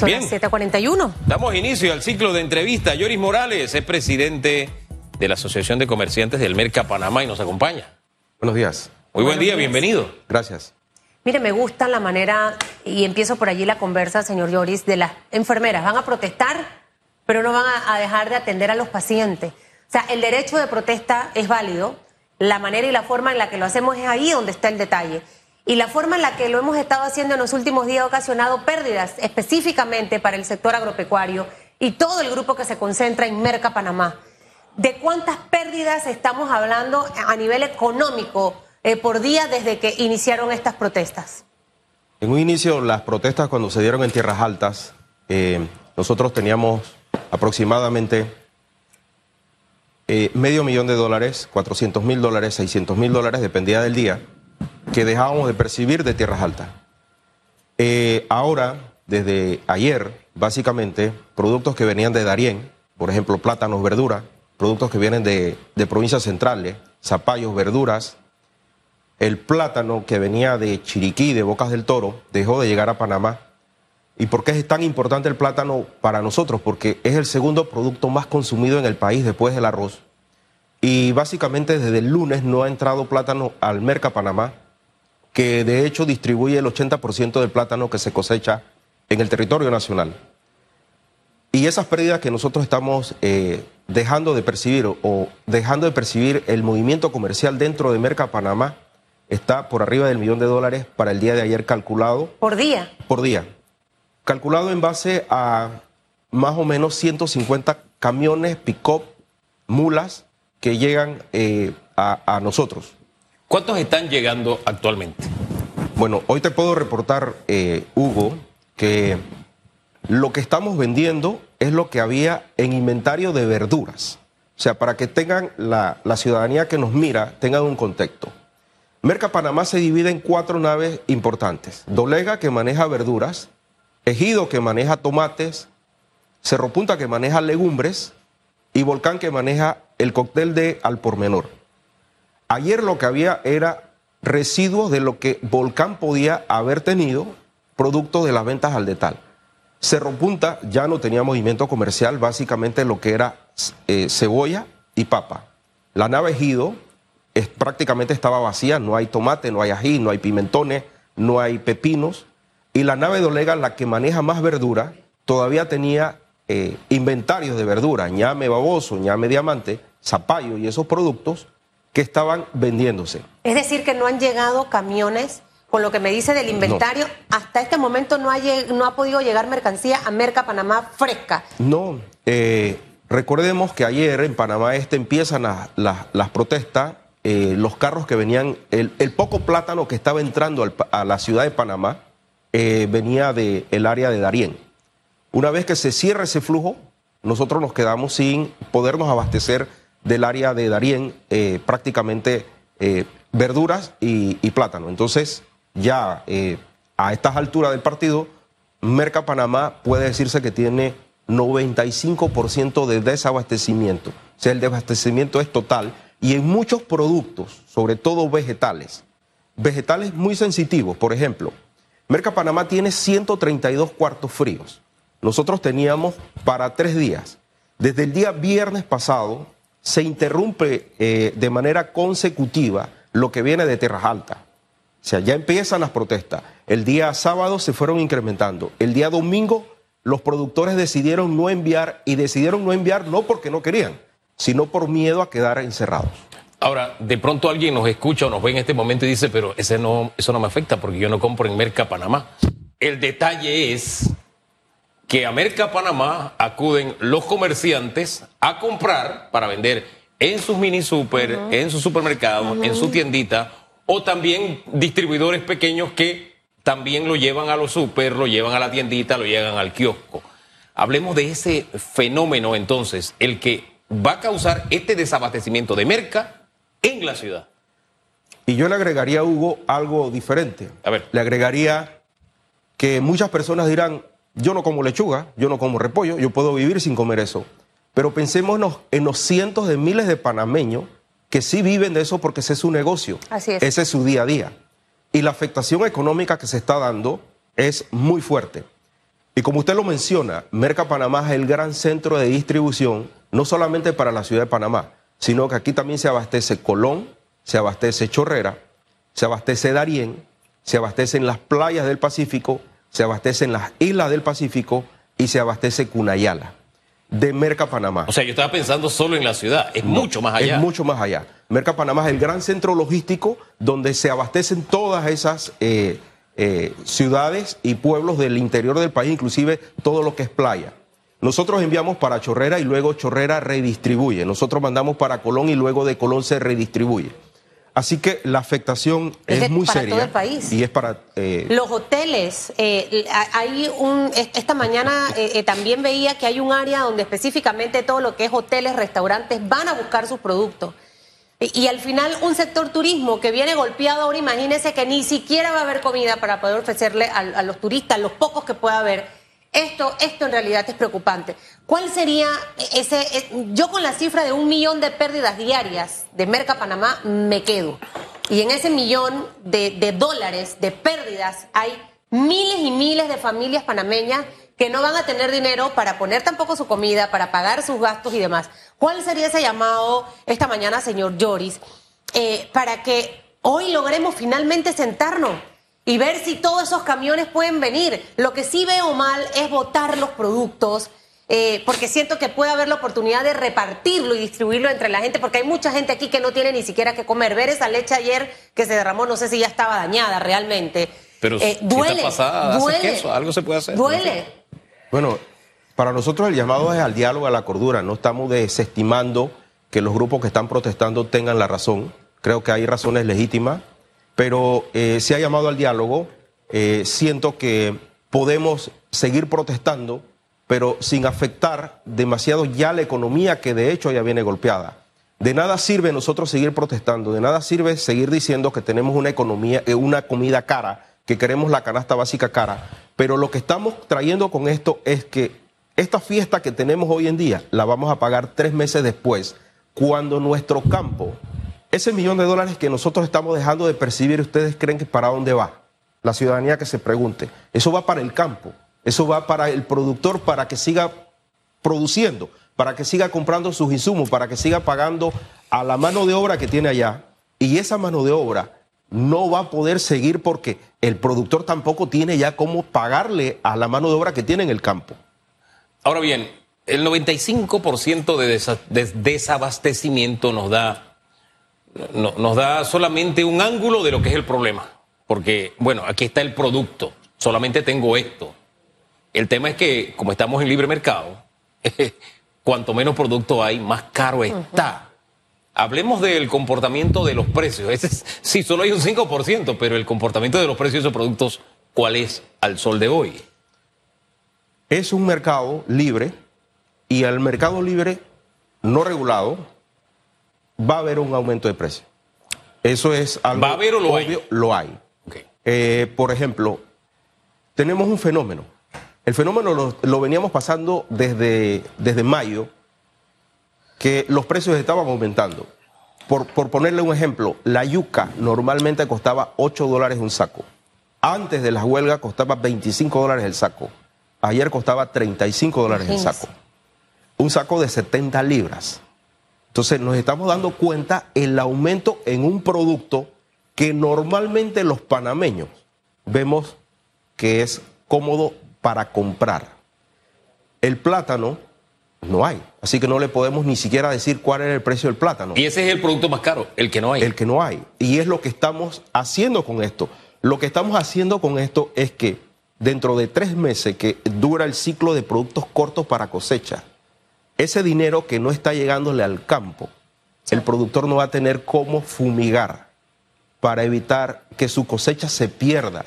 Son Bien. las 7:41. Damos inicio al ciclo de entrevistas. Yoris Morales es presidente de la Asociación de Comerciantes del Merca Panamá y nos acompaña. Buenos días. Muy buen día, días. bienvenido. Gracias. Mire, me gusta la manera, y empiezo por allí la conversa, señor Lloris, de las enfermeras. Van a protestar, pero no van a, a dejar de atender a los pacientes. O sea, el derecho de protesta es válido. La manera y la forma en la que lo hacemos es ahí donde está el detalle. Y la forma en la que lo hemos estado haciendo en los últimos días ha ocasionado pérdidas específicamente para el sector agropecuario y todo el grupo que se concentra en Merca Panamá. ¿De cuántas pérdidas estamos hablando a nivel económico eh, por día desde que iniciaron estas protestas? En un inicio, las protestas cuando se dieron en Tierras Altas, eh, nosotros teníamos aproximadamente eh, medio millón de dólares, 400 mil dólares, 600 mil dólares, dependía del día, que dejábamos de percibir de Tierras Altas. Eh, ahora, desde ayer, básicamente, productos que venían de Darién, por ejemplo, plátanos, verduras, productos que vienen de, de provincias centrales, zapallos, verduras, el plátano que venía de Chiriquí, de Bocas del Toro, dejó de llegar a Panamá. ¿Y por qué es tan importante el plátano para nosotros? Porque es el segundo producto más consumido en el país después del arroz. Y básicamente desde el lunes no ha entrado plátano al Merca Panamá, que de hecho distribuye el 80% del plátano que se cosecha en el territorio nacional. Y esas pérdidas que nosotros estamos eh, dejando de percibir o, dejando de percibir el movimiento comercial dentro de Merca Panamá está por arriba del millón de dólares para el día de ayer calculado Por día. por día. Calculado en base a más o menos 150 camiones, pick-up, mulas que llegan eh, a, a nosotros. ¿Cuántos están llegando actualmente? Bueno, hoy te puedo reportar, eh, Hugo, que lo que estamos vendiendo es lo que había en inventario de verduras. O sea, para que tengan la, la ciudadanía que nos mira, tengan un contexto. Merca Panamá se divide en cuatro naves importantes. Dolega, que maneja verduras, Ejido, que maneja tomates, Cerro Punta, que maneja legumbres, y Volcán, que maneja el cóctel de al por menor. Ayer lo que había era residuos de lo que Volcán podía haber tenido, producto de las ventas al detal. Cerro Punta ya no tenía movimiento comercial, básicamente lo que era eh, cebolla y papa. La nave Ejido es, prácticamente estaba vacía, no hay tomate, no hay ají, no hay pimentones, no hay pepinos. Y la nave de Olega, la que maneja más verdura, todavía tenía eh, inventarios de verdura, ñame baboso, ñame diamante, zapallo y esos productos que estaban vendiéndose. Es decir, que no han llegado camiones, con lo que me dice del inventario, hasta este momento no ha, no ha podido llegar mercancía a Merca Panamá fresca. No, eh, recordemos que ayer en Panamá Este empiezan las, las- las protestas, eh, los carros que venían, el, el poco plátano que estaba entrando al a la ciudad de Panamá eh, venía del el área de Darién. Una vez que se cierra ese flujo, nosotros nos quedamos sin podernos abastecer del área de Darién eh, prácticamente eh, verduras y, plátano. Entonces, ya eh, a estas alturas del partido, Merca Panamá puede decirse que tiene 95% de desabastecimiento. O sea, el desabastecimiento es total y en muchos productos, sobre todo vegetales, vegetales muy sensitivos, por ejemplo, Merca Panamá tiene 132 cuartos fríos. Nosotros teníamos para tres días. Desde el día viernes pasado se interrumpe eh, de manera consecutiva lo que viene de Tierras Altas. O sea, ya empiezan las protestas. El día sábado se fueron incrementando. El día domingo los productores decidieron no enviar y decidieron no enviar no porque no querían, sino por miedo a quedar encerrados. Ahora, de pronto alguien nos escucha o nos ve en este momento y dice, pero ese no, eso no me afecta porque yo no compro en Merca Panamá. El detalle es que a Merca Panamá acuden los comerciantes a comprar para vender en sus mini super, en sus supermercados, en su tiendita, o también distribuidores pequeños que también lo llevan a los super, lo llevan a la tiendita, lo llevan al kiosco. Hablemos de ese fenómeno entonces, el que va a causar este desabastecimiento de merca en la ciudad. Y yo le agregaría, Hugo, algo diferente. A ver. Le agregaría que muchas personas dirán, yo no como lechuga, yo no como repollo, yo puedo vivir sin comer eso. Pero pensemos en los, en los cientos de miles de panameños que sí viven de eso porque ese es su negocio. Así es. Ese es su día a día. Y la afectación económica que se está dando es muy fuerte. Y como usted lo menciona, Merca Panamá es el gran centro de distribución, no solamente para la ciudad de Panamá, sino que aquí también se abastece Colón, se abastece Chorrera, se abastece Darién, se abastece en las playas del Pacífico, se abastece en las islas del Pacífico y se abastece Cunayala, de Merca Panamá. O sea, yo estaba pensando solo en la ciudad, es mucho más allá. Es mucho más allá. Merca Panamá es el gran centro logístico donde se abastecen todas esas eh, eh, ciudades y pueblos del interior del país, inclusive todo lo que es playa. Nosotros enviamos para Chorrera y luego Chorrera redistribuye. Nosotros mandamos para Colón y luego de Colón se redistribuye. Así que la afectación es, muy para seria. todo el país. Y es para. eh... Los hoteles, eh, hay un. Esta mañana eh, eh, también veía que hay un área donde específicamente todo lo que es hoteles, restaurantes van a buscar sus productos. Y, y al final, un sector turismo que viene golpeado ahora, imagínense que ni siquiera va a haber comida para poder ofrecerle a, a los turistas, los pocos que pueda haber. Esto, esto en realidad es preocupante. ¿Cuál sería ese? Yo con la cifra de un millón de pérdidas diarias de Merca Panamá me quedo. Y en ese millón de, de, dólares de pérdidas hay miles y miles de familias panameñas que no van a tener dinero para poner tampoco su comida, para pagar sus gastos y demás. ¿Cuál sería ese llamado esta mañana, señor Lloris, eh, para que hoy logremos finalmente sentarnos? Y ver si todos esos camiones pueden venir. Lo que sí veo mal es votar los productos, eh, porque siento que puede haber la oportunidad de repartirlo y distribuirlo entre la gente, porque hay mucha gente aquí que no tiene ni siquiera que comer. Ver esa leche ayer que se derramó, no sé si ya estaba dañada realmente. Pero eh, duele, si está pasada, duele, queso, algo se puede hacer. Duele. Bueno, para nosotros el llamado es al diálogo, a la cordura. No estamos desestimando que los grupos que están protestando tengan la razón. Creo que hay razones legítimas pero eh, se ha llamado al diálogo. Eh, siento que podemos seguir protestando, pero sin afectar demasiado ya la economía que de hecho ya viene golpeada. De nada sirve nosotros seguir protestando, de nada sirve seguir diciendo que tenemos una economía, eh, una comida cara, que queremos la canasta básica cara, pero lo que estamos trayendo con esto es que esta fiesta que tenemos hoy en día la vamos a pagar tres meses después, cuando nuestro campo ese millón de dólares que nosotros estamos dejando de percibir, ¿ustedes creen que para dónde va? La ciudadanía que se pregunte. Eso va para el campo, eso va para el productor para que siga produciendo, para que siga comprando sus insumos, para que siga pagando a la mano de obra que tiene allá. Y esa mano de obra no va a poder seguir porque el productor tampoco tiene ya cómo pagarle a la mano de obra que tiene en el campo. Ahora bien, el 95% de desabastecimiento nos da no, nos da solamente un ángulo de lo que es el problema. Porque, bueno, aquí está el producto, solamente tengo esto. El tema es que, como estamos en libre mercado, cuanto menos producto hay, más caro está. Hablemos del comportamiento de los precios. Ese es, sí, solo hay un 5%, pero el comportamiento de los precios de esos productos, ¿cuál es al sol de hoy? Es un mercado libre y al mercado libre no regulado, va a haber un aumento de precio. Eso es algo ¿Va a haber o lo obvio, hay? Lo hay. Okay. Eh, por ejemplo, tenemos un fenómeno. El fenómeno lo, lo, veníamos pasando desde, desde mayo, que los precios estaban aumentando. Por, por ponerle un ejemplo, la yuca normalmente costaba 8 dólares un saco. Antes de la huelga costaba 25 dólares el saco. Ayer costaba 35 dólares el saco. Un saco de 70 libras. Entonces nos estamos dando cuenta el aumento en un producto que normalmente los panameños vemos que es cómodo para comprar. El plátano no hay, así que no le podemos ni siquiera decir cuál es el precio del plátano. Y ese es el producto más caro, el que no hay. El que no hay. Y es lo que estamos haciendo con esto. Lo que estamos haciendo con esto es que dentro de tres meses que dura el ciclo de productos cortos para cosecha, ese dinero que no está llegándole al campo, sí. el productor no va a tener cómo fumigar para evitar que su cosecha se pierda.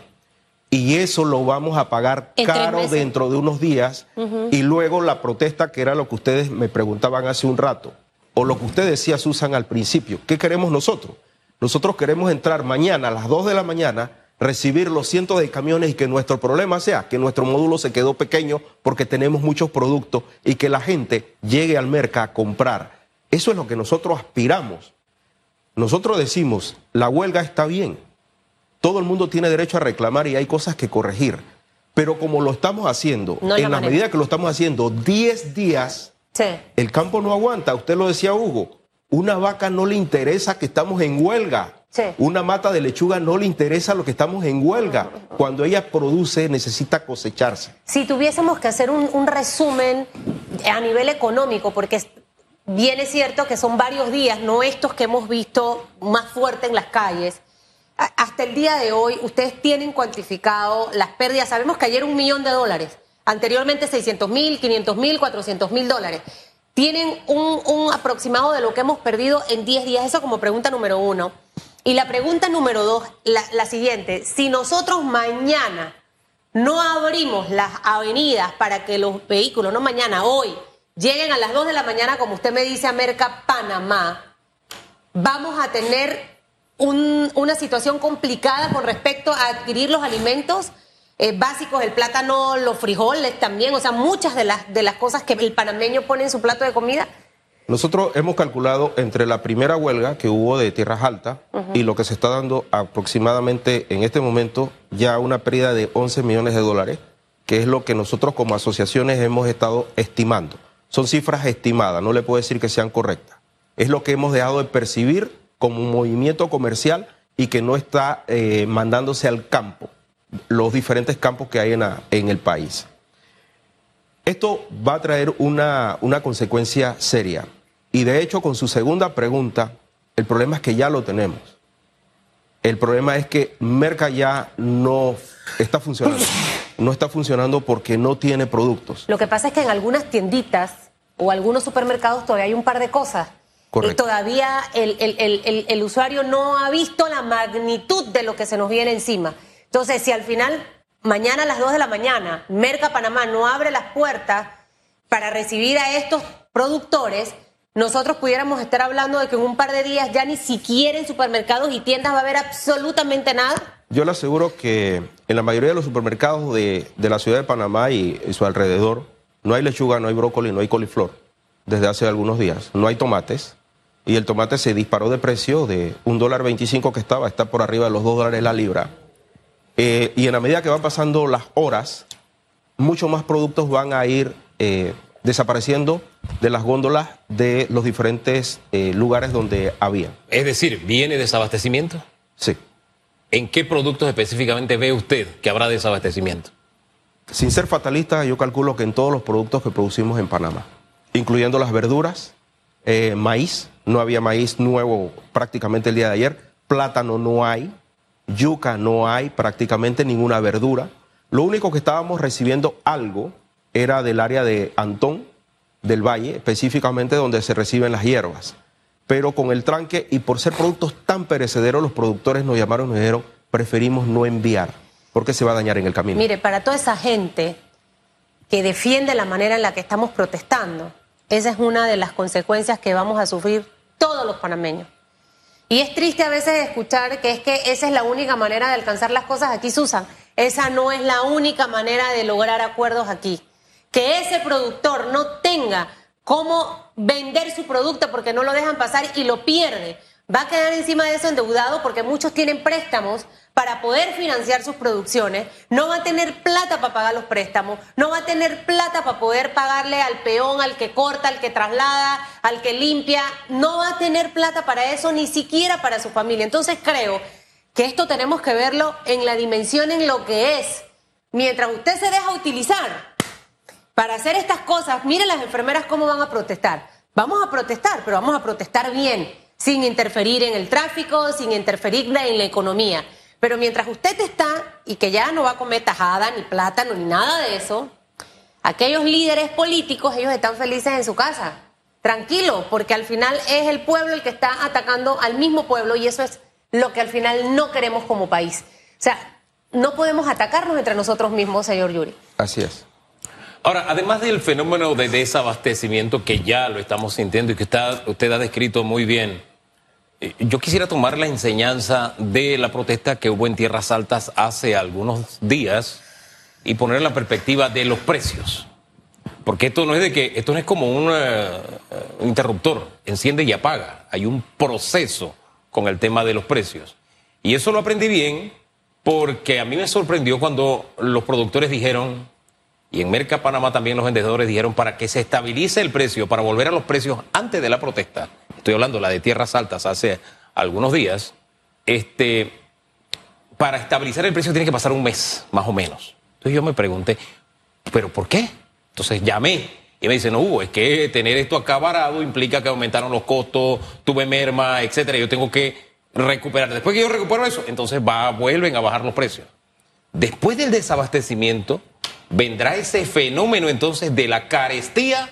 Y eso lo vamos a pagar caro dentro de unos días. Uh -huh. Y luego la protesta, que era lo que ustedes me preguntaban hace un rato, o lo que usted decía, Susan, al principio. ¿Qué queremos nosotros? Nosotros queremos entrar mañana a las 2 de la mañana recibir los cientos de camiones y que nuestro problema sea que nuestro módulo se quedó pequeño porque tenemos muchos productos y que la gente llegue al mercado a comprar. Eso es lo que nosotros aspiramos. Nosotros decimos, la huelga está bien, todo el mundo tiene derecho a reclamar y hay cosas que corregir, Pero como lo estamos haciendo, No en la manera. medida que lo estamos haciendo 10 días, Sí. el campo no aguanta. Usted lo decía, Hugo. Una vaca no le interesa que estamos en huelga. Sí. Una mata de lechuga no le interesa lo que estamos en huelga. Cuando ella produce, necesita cosecharse. Si tuviésemos que hacer un, un resumen a nivel económico, porque bien es cierto que son varios días, no estos que hemos visto más fuerte en las calles. Hasta el día de hoy, ustedes tienen cuantificado las pérdidas. Sabemos que ayer un millón de dólares, anteriormente 600 mil, 500 mil, 400 mil dólares. Tienen un, un aproximado de lo que hemos perdido en 10 días. Eso como pregunta número uno. Y la pregunta número dos, la, siguiente. Si nosotros mañana no abrimos las avenidas para que los vehículos, no mañana, hoy, lleguen a las 2 de la mañana, como usted me dice, a Merca, Panamá, vamos a tener un- una situación complicada con respecto a adquirir los alimentos eh, básicos, el plátano, los frijoles también, o sea, muchas de las, de las cosas que el panameño pone en su plato de comida. Nosotros hemos calculado entre la primera huelga que hubo de tierras altas y lo que se está dando aproximadamente en este momento ya una pérdida de 11 millones de dólares, que es lo que nosotros como asociaciones hemos estado estimando. Son cifras estimadas, no le puedo decir que sean correctas. Es lo que hemos dejado de percibir como un movimiento comercial y que no está eh, mandándose al campo, los diferentes campos que hay en, el país. Esto va a traer una, una consecuencia seria. Y de hecho, con su segunda pregunta, el problema es que ya lo tenemos. El problema es que Merca ya no está funcionando. No está funcionando porque no tiene productos. Lo que pasa es que en algunas tienditas o algunos supermercados todavía hay un par de cosas. Correcto. Y todavía el, el- el- el- el usuario no ha visto la magnitud de lo que se nos viene encima. Entonces, si al final, mañana a las 2 de la mañana, Merca Panamá no abre las puertas para recibir a estos productores, nosotros pudiéramos estar hablando de que en un par de días ya ni siquiera en supermercados y tiendas va a haber absolutamente nada. Yo le aseguro que en la mayoría de los supermercados de, de la ciudad de Panamá y, y su alrededor no hay lechuga, no hay brócoli, no hay coliflor desde hace algunos días. No hay tomates. Y el tomate se disparó de precio de un dólar veinticinco que estaba, está por arriba de los dos dólares la libra. Eh, y en la medida que van pasando las horas, muchos más productos van a ir eh, desapareciendo de las góndolas de los diferentes eh, lugares donde había. Es decir, ¿viene desabastecimiento? Sí. ¿En qué productos específicamente ve usted que habrá desabastecimiento? Sin ser fatalista, yo calculo que en todos los productos que producimos en Panamá, incluyendo las verduras, maíz, no había maíz nuevo prácticamente el día de ayer, plátano no hay, yuca no hay, prácticamente ninguna verdura. Lo único que estábamos recibiendo algo era del área de Antón, del Valle, específicamente donde se reciben las hierbas. Pero con el tranque y por ser productos tan perecederos, los productores nos llamaron y nos dijeron, preferimos no enviar, porque se va a dañar en el camino. Mire, para toda esa gente que defiende la manera en la que estamos protestando, esa es una de las consecuencias que vamos a sufrir todos los panameños. Y es triste a veces escuchar que es que esa es la única manera de alcanzar las cosas aquí, Susan. Esa no es la única manera de lograr acuerdos aquí. Que ese productor no tenga cómo vender su producto porque no lo dejan pasar y lo pierde. Va a quedar encima de eso endeudado porque muchos tienen préstamos para poder financiar sus producciones. No va a tener plata para pagar los préstamos. No va a tener plata para poder pagarle al peón, al que corta, al que traslada, al que limpia. No va a tener plata para eso, ni siquiera para su familia. Entonces creo que esto tenemos que verlo en la dimensión en lo que es. Mientras usted se deja utilizar para hacer estas cosas, miren las enfermeras cómo van a protestar. Vamos a protestar, pero vamos a protestar bien, sin interferir en el tráfico, sin interferir en la economía. Pero mientras usted está y que ya no va a comer tajada, ni plátano, ni nada de eso, aquellos líderes políticos, ellos están felices en su casa. Tranquilo, porque al final es el pueblo el que está atacando al mismo pueblo y eso es lo que al final no queremos como país. O sea, no podemos atacarnos entre nosotros mismos, señor Yuri. Así es. Ahora, además del fenómeno de desabastecimiento que ya lo estamos sintiendo y que está, usted ha descrito muy bien, yo quisiera tomar la enseñanza de la protesta que hubo en Tierras Altas hace algunos días y poner la perspectiva de los precios. Porque esto no es de que esto no es como un, eh, un interruptor, enciende y apaga. Hay un proceso con el tema de los precios. Y eso lo aprendí bien porque a mí me sorprendió cuando los productores dijeron, y en Merca Panamá también los vendedores dijeron, para que se estabilice el precio, para volver a los precios antes de la protesta, estoy hablando la de tierras altas hace algunos días, este, para estabilizar el precio tiene que pasar un mes, más o menos. Entonces yo me pregunté, ¿pero por qué? Entonces llamé y me dicen, no, Hugo, es que tener esto acá varado implica que aumentaron los costos, tuve merma, etcétera. Yo tengo que recuperar. Después que yo recupero eso, entonces va, vuelven a bajar los precios. Después del desabastecimiento, vendrá ese fenómeno entonces de la carestía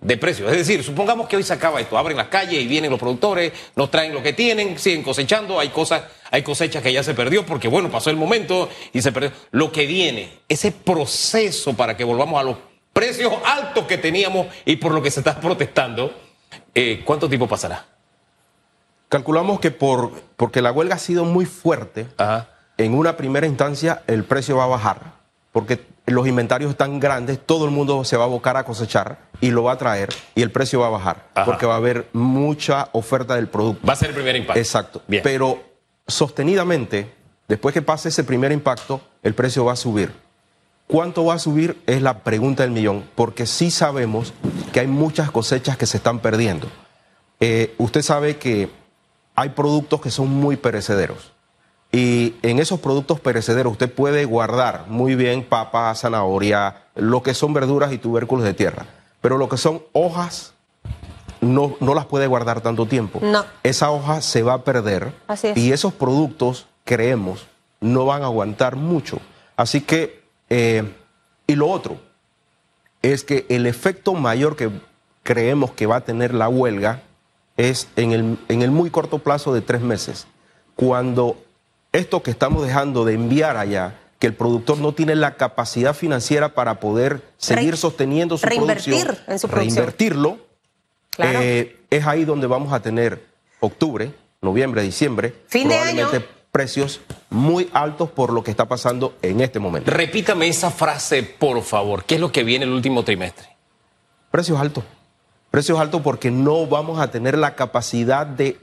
de precios. Es decir, supongamos que hoy se acaba esto, abren las calles y vienen los productores, nos traen lo que tienen, siguen cosechando, hay cosas, hay cosechas que ya se perdió porque bueno, pasó el momento y se perdió. Lo que viene, ese proceso para que volvamos a los precios altos que teníamos y por lo que se está protestando, eh, ¿cuánto tiempo pasará? Calculamos que por, porque la huelga ha sido muy fuerte, en una primera instancia el precio va a bajar, porque los inventarios están grandes, todo el mundo se va a abocar a cosechar y lo va a traer y el precio va a bajar, porque va a haber mucha oferta del producto. Va a ser el primer impacto. Exacto. Pero sostenidamente, después que pase ese primer impacto, el precio va a subir. ¿Cuánto va a subir? Es la pregunta del millón, porque sí sabemos que hay muchas cosechas que se están perdiendo. Eh, usted sabe que hay productos que son muy perecederos. Y en esos productos perecederos usted puede guardar muy bien papa, zanahoria, lo que son verduras y tubérculos de tierra. Pero lo que son hojas, no, no las puede guardar tanto tiempo. No. Esa hoja se va a perder. Así es. Y esos productos, creemos, no van a aguantar mucho. Así que, eh, y lo otro, es que el efecto mayor que creemos que va a tener la huelga es en el, en el muy corto plazo de tres meses, cuando esto que estamos dejando de enviar allá, que el productor no tiene la capacidad financiera para poder seguir sosteniendo su producción, en su reinvertirlo, eh, es ahí donde vamos a tener octubre, noviembre, diciembre, fin de año. precios muy altos por lo que está pasando en este momento. Repítame esa frase, por favor. ¿Qué es lo que viene el último trimestre? Precios altos. Precios altos porque no vamos a tener la capacidad de,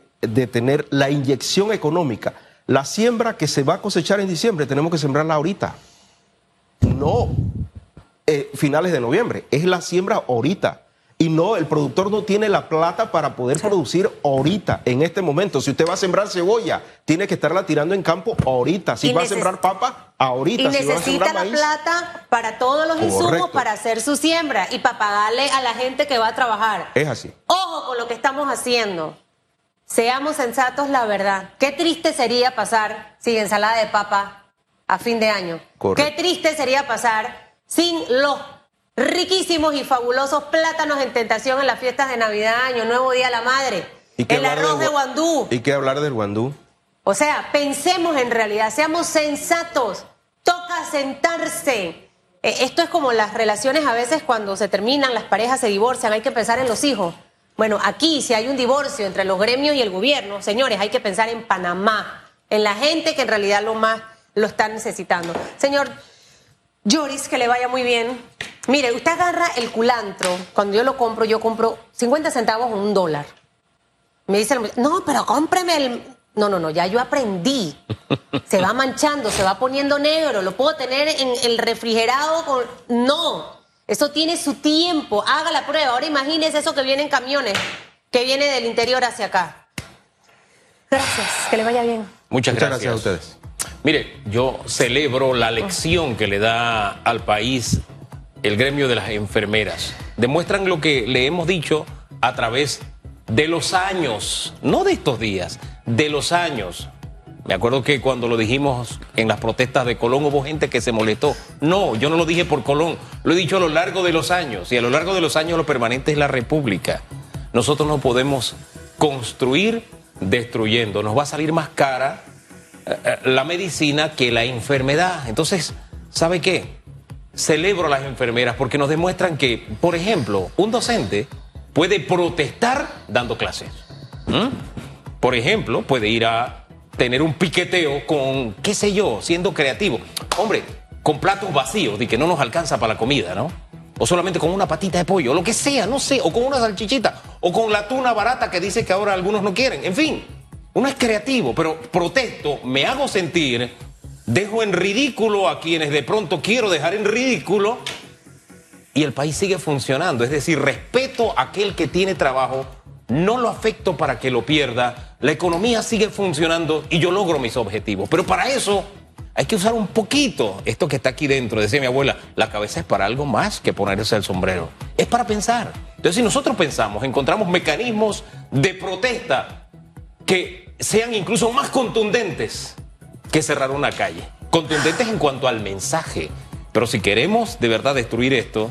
tener la inyección económica. La siembra que se va a cosechar en diciembre tenemos que sembrarla ahorita. No eh, finales de noviembre, es la siembra ahorita. Y no, el productor no tiene la plata para poder producir ahorita, en este momento. Si usted va a sembrar cebolla, tiene que estarla tirando en campo ahorita. Si va a sembrar papa, ahorita. Y necesita la plata para todos los insumos para hacer su siembra y para pagarle a la gente que va a trabajar. Es así. Ojo con lo que estamos haciendo. Seamos sensatos, la verdad. Qué triste sería pasar sin ensalada de papa a fin de año. Qué triste sería pasar sin los riquísimos y fabulosos plátanos en tentación en las fiestas de Navidad, Año Nuevo, Día de la Madre. el arroz de guandú. ¿Y qué hablar del guandú? O sea, pensemos en realidad, seamos sensatos. Toca sentarse. E, esto es como las relaciones a veces cuando se terminan, las parejas se divorcian, hay que pensar en los hijos. Bueno, aquí si hay un divorcio entre los gremios y el gobierno, señores, hay que pensar en Panamá, en la gente que en realidad lo más lo está necesitando. Señor Joris, que le vaya muy bien. Mire, usted agarra el culantro, cuando yo lo compro, yo compro 50 centavos o un dólar. Me dice, no, pero cómpreme el... No, no, no, ya yo aprendí. Se va manchando, se va poniendo negro, lo puedo tener en el refrigerado con... No, eso tiene su tiempo, haga la prueba. Ahora imagínese eso que viene en camiones, que viene del interior hacia acá. Gracias, que le vaya bien. Muchas, Muchas gracias a ustedes. Mire, yo celebro la lección que le da al país el gremio de las enfermeras. Demuestran lo que le hemos dicho a través de los años, no de estos días, de los años. Me acuerdo que cuando lo dijimos en las protestas de Colón hubo gente que se molestó. No, yo no lo dije por Colón, lo he dicho a lo largo de los años. Y a lo largo de los años lo permanente es la República. Nosotros no podemos construir destruyendo. Nos va a salir más cara eh, la medicina que la enfermedad. Entonces, ¿sabe qué? Celebro a las enfermeras porque nos demuestran que, por ejemplo, un docente puede protestar dando clases. Por ejemplo, puede ir a tener un piqueteo con, qué sé yo, siendo creativo. Hombre, con platos vacíos de que no nos alcanza para la comida, ¿no? O solamente con una patita de pollo, o lo que sea, no sé, o con una salchichita, o con la tuna barata que dice que ahora algunos no quieren. En fin, uno es creativo, pero protesto, me hago sentir dejo en ridículo a quienes de pronto quiero dejar en ridículo y el país sigue funcionando. Es decir, respeto a aquel que tiene trabajo, no lo afecto para que lo pierda, la economía sigue funcionando y yo logro mis objetivos. Pero para eso hay que usar un poquito esto que está aquí dentro. Decía mi abuela, la cabeza es para algo más que ponerse el sombrero. Es para pensar. Entonces, si nosotros pensamos, encontramos mecanismos de protesta que sean incluso más contundentes que cerrar una calle. Contundentes en cuanto al mensaje. Pero si queremos de verdad destruir esto,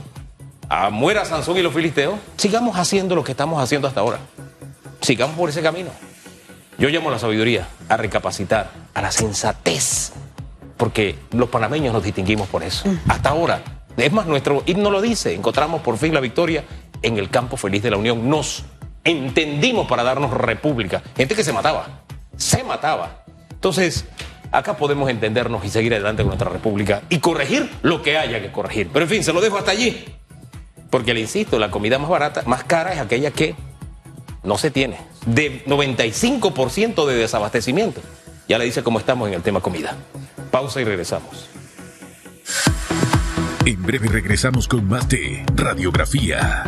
a muera Sansón y los filisteos, sigamos haciendo lo que estamos haciendo hasta ahora. Sigamos por ese camino. Yo llamo a la sabiduría, a recapacitar, a la sensatez, porque los panameños nos distinguimos por eso. Hasta ahora. Es más, nuestro himno lo dice, encontramos por fin la victoria en el campo feliz de la Unión. Nos entendimos para darnos república. Gente que se mataba, se mataba. Entonces, acá podemos entendernos y seguir adelante con nuestra república y corregir lo que haya que corregir. Pero en fin, se lo dejo hasta allí. Porque le insisto, la comida más barata, más cara es aquella que no se tiene. De 95% de desabastecimiento. Ya le dice cómo estamos en el tema comida. Pausa y regresamos. En breve regresamos con más de Radiografía.